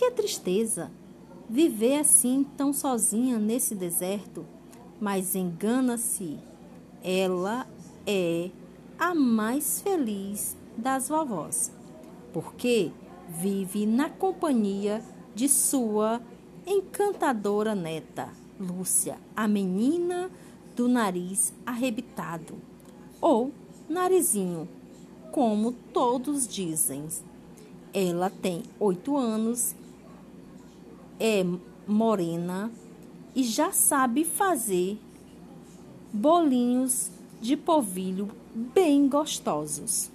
Que tristeza! Viver assim tão sozinha nesse deserto. Mas engana-se, ela é a mais feliz das vovós, porque vive na companhia de sua encantadora neta, Lúcia, a menina do nariz arrebitado, ou narizinho, como todos dizem. Ela tem oito anos, é morena e já sabe fazer bolinhos de polvilho bem gostosos.